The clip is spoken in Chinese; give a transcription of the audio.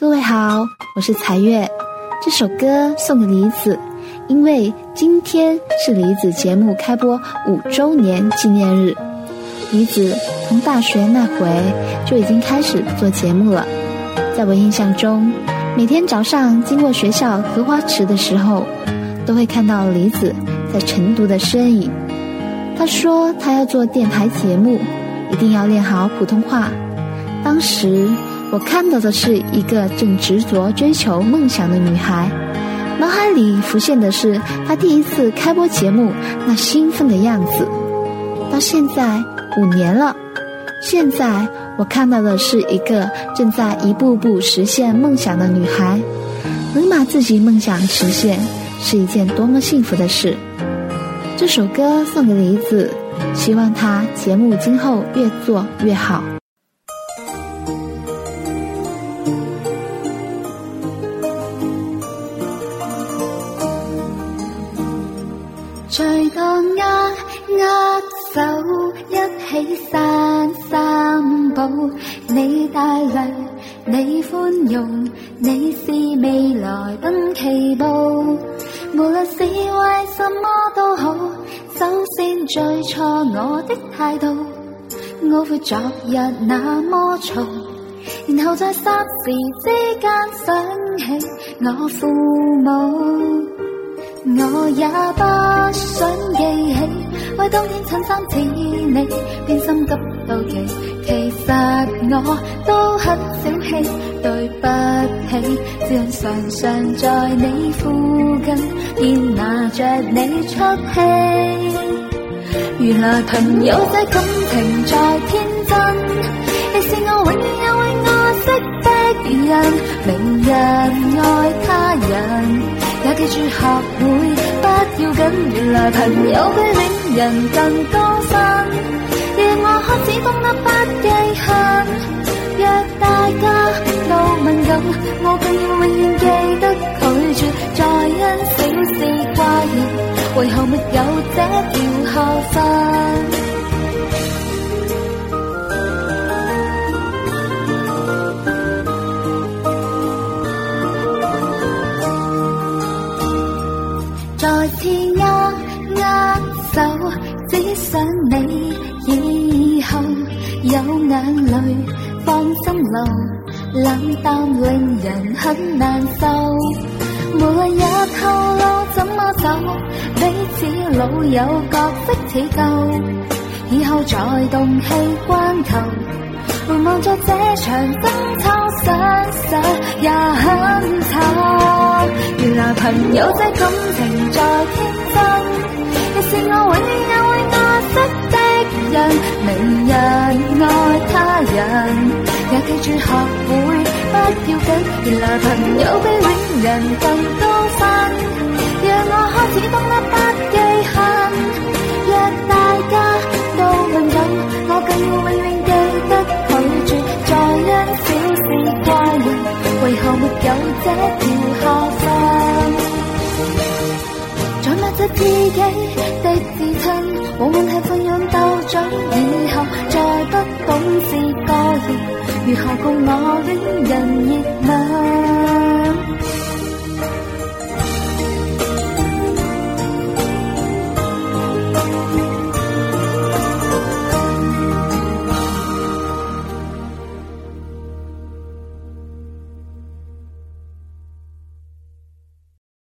各位好，我是财月。这首歌送给李子，因为今天是李子节目开播五周年纪念日。李子从大学那回就已经开始做节目了，在我印象中，每天早上经过学校荷花池的时候，都会看到李子在晨读的身影。他说他要做电台节目，一定要练好普通话。当时。我看到的是一个正执着追求梦想的女孩，脑海里浮现的是她第一次开播节目那兴奋的样子。到现在五年了，现在我看到的是一个正在一步步实现梦想的女孩。能把自己梦想实现，是一件多么幸福的事。这首歌送给梨子，希望她节目今后越做越好。手，一起散散步。你带泪，你宽容，你是未来登奇步。无论是为什么都好，首先最错我的态度。我会昨日那么嘈，然后在霎时之间想起我父母。我也不想记起，为当天衬衫似你，变心急到奇。其实我都很小气，对不起，只因常常在你附近，便拿着你出气。原来朋友这感情再天真，亦是我永远会爱惜的人。明日爱。学会不要紧，原来朋友比恋人更多分。想你以后有眼泪放心流，冷淡令人很难受。无论也透露怎么走，彼此老友角色似旧。以后在动气关头，回望着这场争吵，想想也很惨。原来朋友这感情再天真，亦是我永远的。人，明日爱他人，也记住学会不要紧。原来朋友比恋人更高分，让我开始懂得不记恨。若大家都敏感，我更要永远记得拒绝再因小事怪人。为何没有这条校训？在物质自己的如何共我戀人熱吻？